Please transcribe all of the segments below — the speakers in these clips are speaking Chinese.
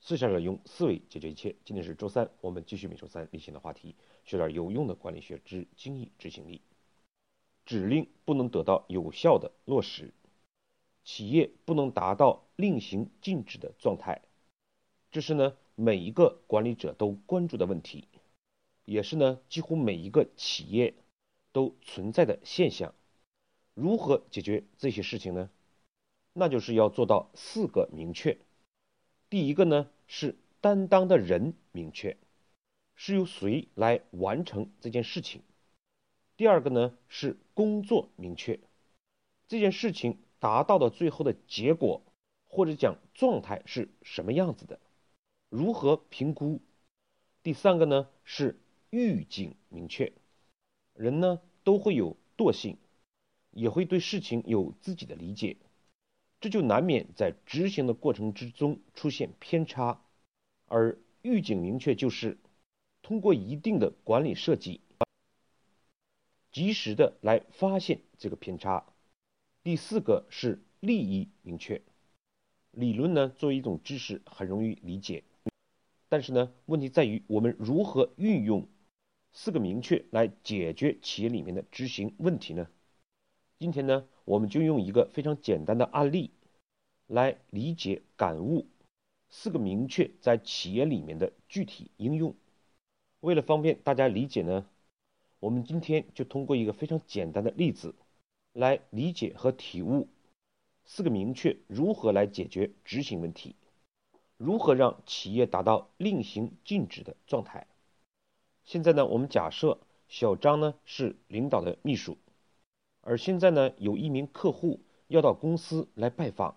思想者用思维解决一切。今天是周三，我们继续每周三例行的话题，学点有用的管理学之精益执行力。指令不能得到有效的落实，企业不能达到令行禁止的状态，这是呢每一个管理者都关注的问题，也是呢几乎每一个企业都存在的现象。如何解决这些事情呢？那就是要做到四个明确。第一个呢是担当的人明确，是由谁来完成这件事情。第二个呢是工作明确，这件事情达到的最后的结果或者讲状态是什么样子的，如何评估。第三个呢是预警明确，人呢都会有惰性，也会对事情有自己的理解。这就难免在执行的过程之中出现偏差，而预警明确就是通过一定的管理设计，及时的来发现这个偏差。第四个是利益明确，理论呢作为一种知识很容易理解，但是呢问题在于我们如何运用四个明确来解决企业里面的执行问题呢？今天呢，我们就用一个非常简单的案例来理解感悟四个明确在企业里面的具体应用。为了方便大家理解呢，我们今天就通过一个非常简单的例子来理解和体悟四个明确如何来解决执行问题，如何让企业达到令行禁止的状态。现在呢，我们假设小张呢是领导的秘书。而现在呢，有一名客户要到公司来拜访，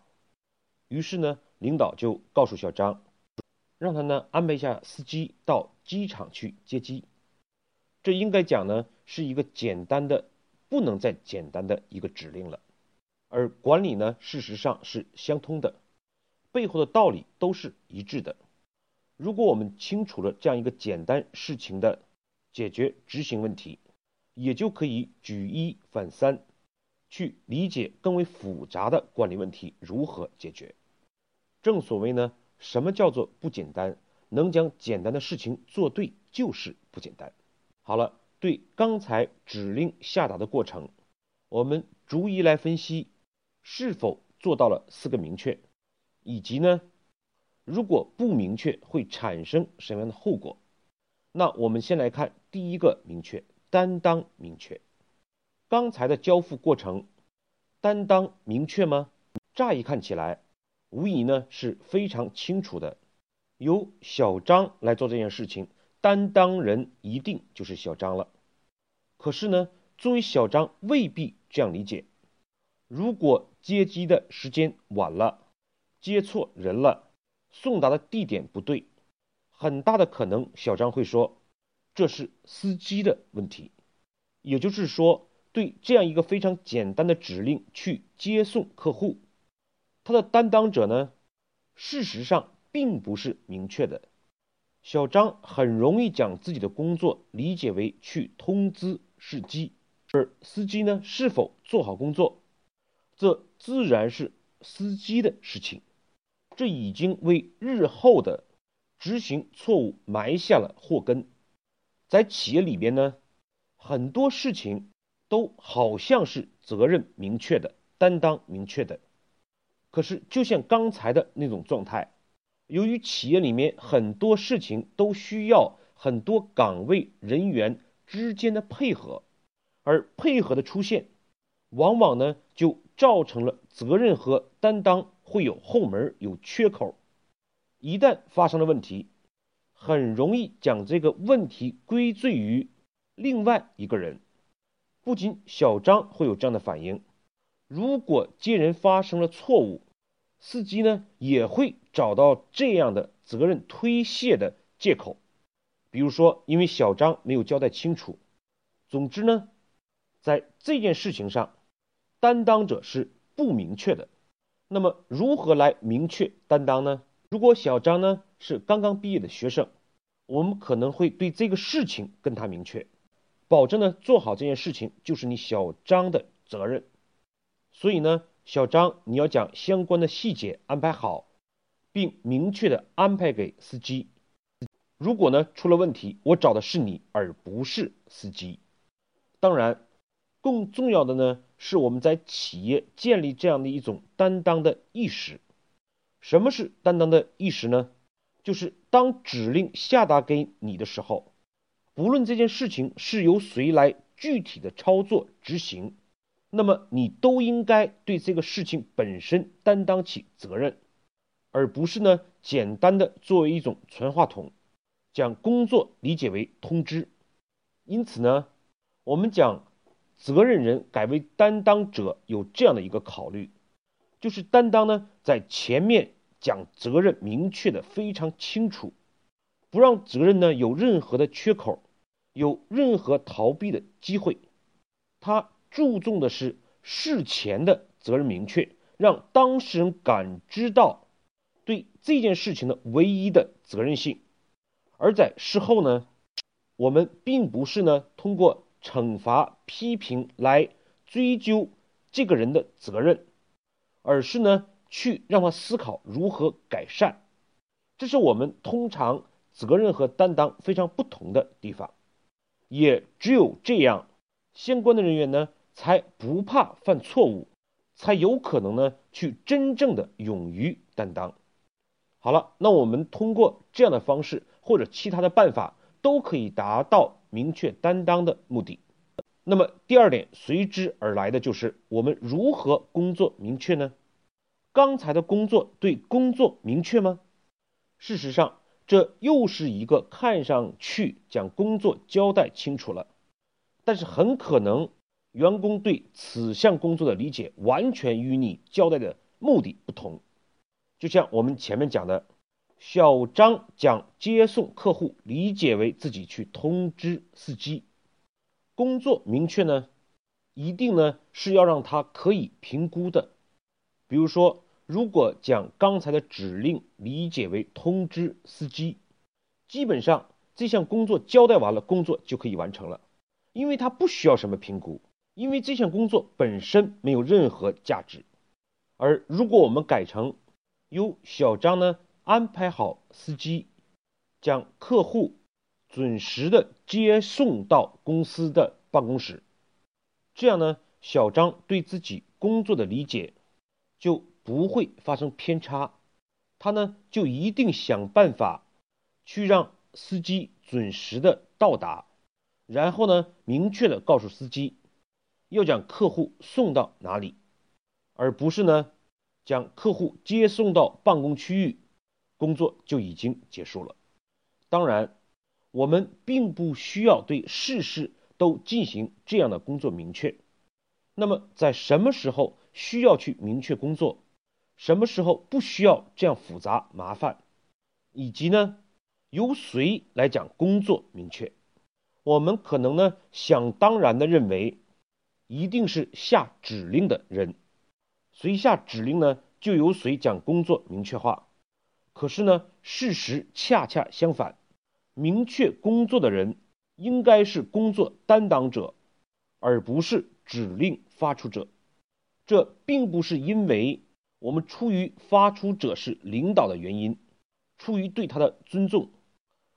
于是呢，领导就告诉小张，让他呢安排一下司机到机场去接机。这应该讲呢是一个简单的，不能再简单的一个指令了。而管理呢，事实上是相通的，背后的道理都是一致的。如果我们清楚了这样一个简单事情的解决执行问题。也就可以举一反三，去理解更为复杂的管理问题如何解决。正所谓呢，什么叫做不简单？能将简单的事情做对就是不简单。好了，对刚才指令下达的过程，我们逐一来分析是否做到了四个明确，以及呢，如果不明确会产生什么样的后果。那我们先来看第一个明确。担当明确，刚才的交付过程，担当明确吗？乍一看起来，无疑呢是非常清楚的，由小张来做这件事情，担当人一定就是小张了。可是呢，作为小张未必这样理解。如果接机的时间晚了，接错人了，送达的地点不对，很大的可能小张会说。这是司机的问题，也就是说，对这样一个非常简单的指令去接送客户，他的担当者呢，事实上并不是明确的。小张很容易将自己的工作理解为去通知司机，而司机呢是否做好工作，这自然是司机的事情。这已经为日后的执行错误埋下了祸根。在企业里边呢，很多事情都好像是责任明确的、担当明确的，可是就像刚才的那种状态，由于企业里面很多事情都需要很多岗位人员之间的配合，而配合的出现，往往呢就造成了责任和担当会有后门、有缺口，一旦发生了问题。很容易将这个问题归罪于另外一个人，不仅小张会有这样的反应，如果接人发生了错误，司机呢也会找到这样的责任推卸的借口，比如说因为小张没有交代清楚。总之呢，在这件事情上，担当者是不明确的。那么如何来明确担当呢？如果小张呢是刚刚毕业的学生，我们可能会对这个事情跟他明确，保证呢做好这件事情就是你小张的责任。所以呢，小张你要将相关的细节安排好，并明确的安排给司机。如果呢出了问题，我找的是你，而不是司机。当然，更重要的呢是我们在企业建立这样的一种担当的意识。什么是担当的意识呢？就是当指令下达给你的时候，不论这件事情是由谁来具体的操作执行，那么你都应该对这个事情本身担当起责任，而不是呢简单的作为一种传话筒。将工作理解为通知，因此呢，我们讲责任人改为担当者有这样的一个考虑，就是担当呢在前面讲责任明确的非常清楚，不让责任呢有任何的缺口，有任何逃避的机会。他注重的是事前的责任明确，让当事人感知到对这件事情的唯一的责任性。而在事后呢，我们并不是呢通过惩罚、批评来追究这个人的责任，而是呢去让他思考如何改善。这是我们通常责任和担当非常不同的地方。也只有这样，相关的人员呢才不怕犯错误，才有可能呢去真正的勇于担当。好了，那我们通过这样的方式。或者其他的办法都可以达到明确担当的目的。那么第二点随之而来的就是我们如何工作明确呢？刚才的工作对工作明确吗？事实上，这又是一个看上去将工作交代清楚了，但是很可能员工对此项工作的理解完全与你交代的目的不同。就像我们前面讲的。小张将接送客户理解为自己去通知司机，工作明确呢，一定呢是要让他可以评估的。比如说，如果将刚才的指令理解为通知司机，基本上这项工作交代完了，工作就可以完成了，因为他不需要什么评估，因为这项工作本身没有任何价值。而如果我们改成由小张呢？安排好司机，将客户准时的接送到公司的办公室。这样呢，小张对自己工作的理解就不会发生偏差。他呢，就一定想办法去让司机准时的到达，然后呢，明确的告诉司机要将客户送到哪里，而不是呢，将客户接送到办公区域。工作就已经结束了。当然，我们并不需要对事事都进行这样的工作明确。那么，在什么时候需要去明确工作，什么时候不需要这样复杂麻烦，以及呢，由谁来讲工作明确？我们可能呢想当然的认为，一定是下指令的人，谁下指令呢，就由谁讲工作明确化。可是呢，事实恰恰相反，明确工作的人应该是工作担当者，而不是指令发出者。这并不是因为我们出于发出者是领导的原因，出于对他的尊重，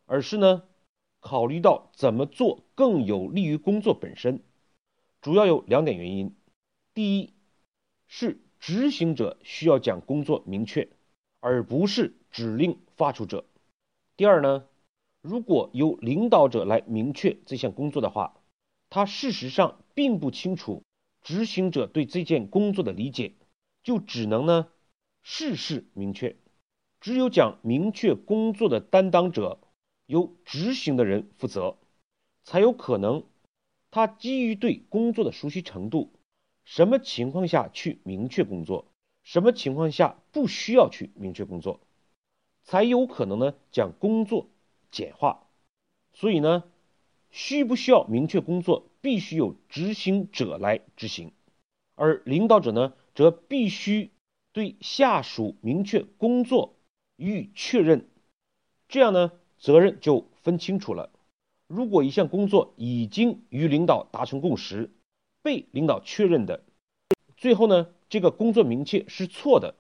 而是呢，考虑到怎么做更有利于工作本身。主要有两点原因：第一，是执行者需要将工作明确，而不是。指令发出者。第二呢，如果由领导者来明确这项工作的话，他事实上并不清楚执行者对这件工作的理解，就只能呢事事明确。只有讲明确工作的担当者由执行的人负责，才有可能他基于对工作的熟悉程度，什么情况下去明确工作，什么情况下不需要去明确工作。才有可能呢将工作简化，所以呢，需不需要明确工作，必须由执行者来执行，而领导者呢，则必须对下属明确工作予以确认，这样呢，责任就分清楚了。如果一项工作已经与领导达成共识，被领导确认的，最后呢，这个工作明确是错的，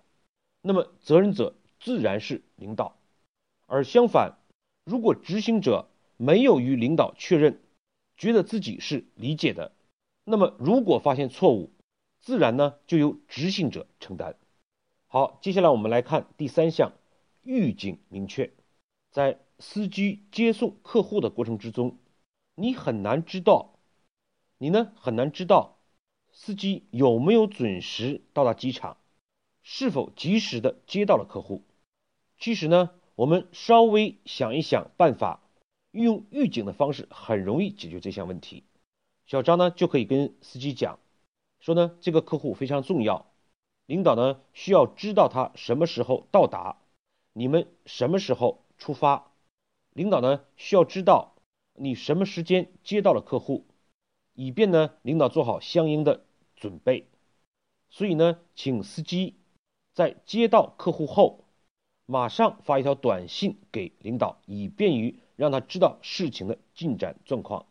那么责任者。自然是领导。而相反，如果执行者没有与领导确认，觉得自己是理解的，那么如果发现错误，自然呢就由执行者承担。好，接下来我们来看第三项，预警明确。在司机接送客户的过程之中，你很难知道，你呢很难知道司机有没有准时到达机场，是否及时的接到了客户。其实呢，我们稍微想一想办法。运用预警的方式很容易解决这项问题。小张呢就可以跟司机讲，说呢这个客户非常重要，领导呢需要知道他什么时候到达，你们什么时候出发，领导呢需要知道你什么时间接到了客户，以便呢领导做好相应的准备。所以呢，请司机在接到客户后，马上发一条短信给领导，以便于。让他知道事情的进展状况。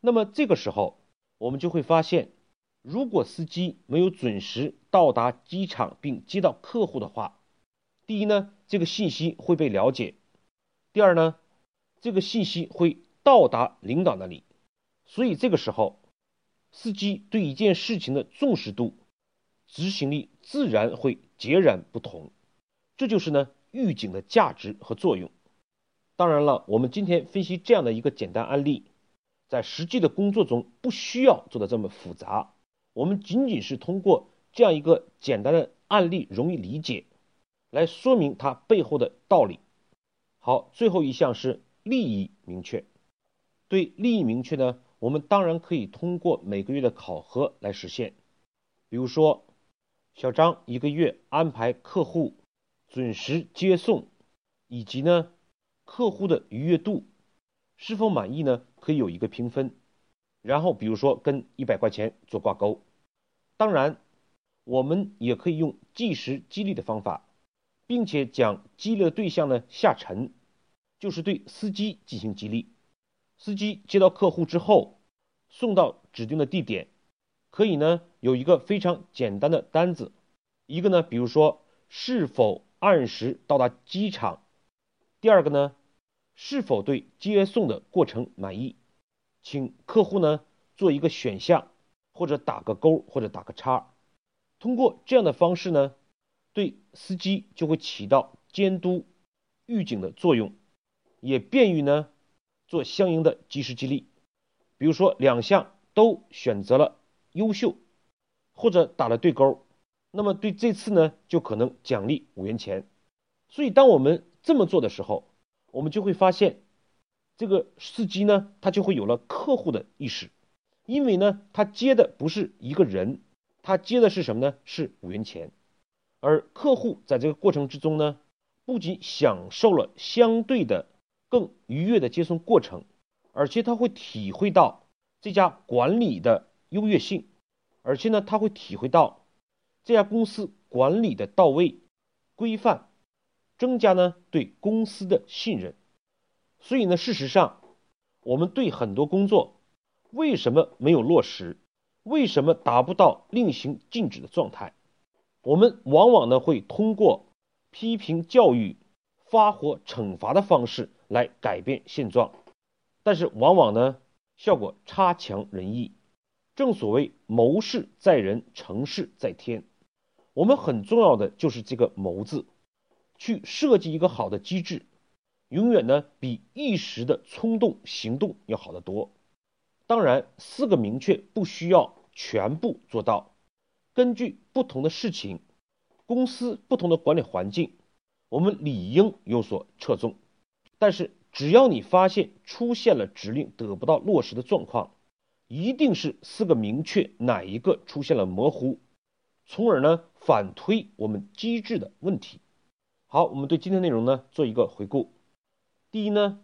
那么这个时候，我们就会发现，如果司机没有准时到达机场并接到客户的话，第一呢，这个信息会被了解；第二呢，这个信息会到达领导那里。所以这个时候，司机对一件事情的重视度、执行力自然会截然不同。这就是呢预警的价值和作用。当然了，我们今天分析这样的一个简单案例，在实际的工作中不需要做的这么复杂，我们仅仅是通过这样一个简单的案例容易理解，来说明它背后的道理。好，最后一项是利益明确。对利益明确呢，我们当然可以通过每个月的考核来实现。比如说，小张一个月安排客户准时接送，以及呢。客户的愉悦度是否满意呢？可以有一个评分，然后比如说跟一百块钱做挂钩。当然，我们也可以用计时激励的方法，并且将激励的对象呢下沉，就是对司机进行激励。司机接到客户之后，送到指定的地点，可以呢有一个非常简单的单子，一个呢比如说是否按时到达机场，第二个呢。是否对接送的过程满意，请客户呢做一个选项，或者打个勾，或者打个叉。通过这样的方式呢，对司机就会起到监督、预警的作用，也便于呢做相应的及时激励。比如说两项都选择了优秀，或者打了对勾，那么对这次呢就可能奖励五元钱。所以当我们这么做的时候，我们就会发现，这个司机呢，他就会有了客户的意识，因为呢，他接的不是一个人，他接的是什么呢？是五元钱。而客户在这个过程之中呢，不仅享受了相对的更愉悦的接送过程，而且他会体会到这家管理的优越性，而且呢，他会体会到这家公司管理的到位、规范。增加呢对公司的信任，所以呢，事实上，我们对很多工作为什么没有落实，为什么达不到令行禁止的状态，我们往往呢会通过批评教育、发火惩罚的方式来改变现状，但是往往呢效果差强人意。正所谓谋事在人，成事在天，我们很重要的就是这个谋字。去设计一个好的机制，永远呢比一时的冲动行动要好得多。当然，四个明确不需要全部做到，根据不同的事情、公司不同的管理环境，我们理应有所侧重。但是，只要你发现出现了指令得不到落实的状况，一定是四个明确哪一个出现了模糊，从而呢反推我们机制的问题。好，我们对今天内容呢做一个回顾。第一呢，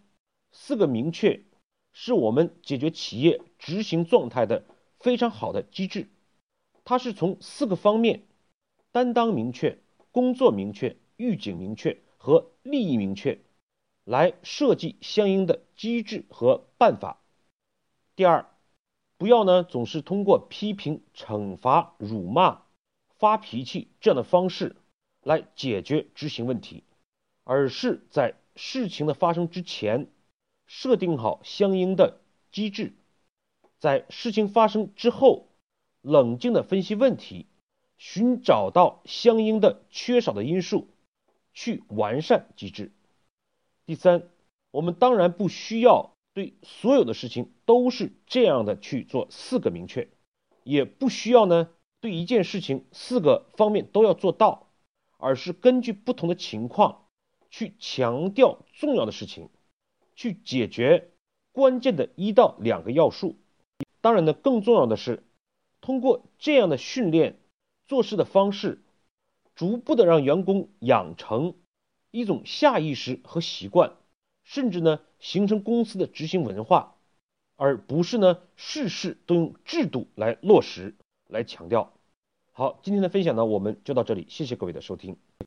四个明确是我们解决企业执行状态的非常好的机制。它是从四个方面：担当明确、工作明确、预警明确和利益明确来设计相应的机制和办法。第二，不要呢总是通过批评、惩罚、辱骂、发脾气这样的方式。来解决执行问题，而是在事情的发生之前设定好相应的机制，在事情发生之后冷静的分析问题，寻找到相应的缺少的因素，去完善机制。第三，我们当然不需要对所有的事情都是这样的去做四个明确，也不需要呢对一件事情四个方面都要做到，而是根据不同的情况去强调重要的事情，去解决关键的一到两个要素。当然呢，更重要的是通过这样的训练做事的方式，逐步的让员工养成。一种下意识和习惯，甚至呢形成公司的执行文化，而不是呢事事都用制度来落实、来强调。好，今天的分享呢我们就到这里，谢谢各位的收听。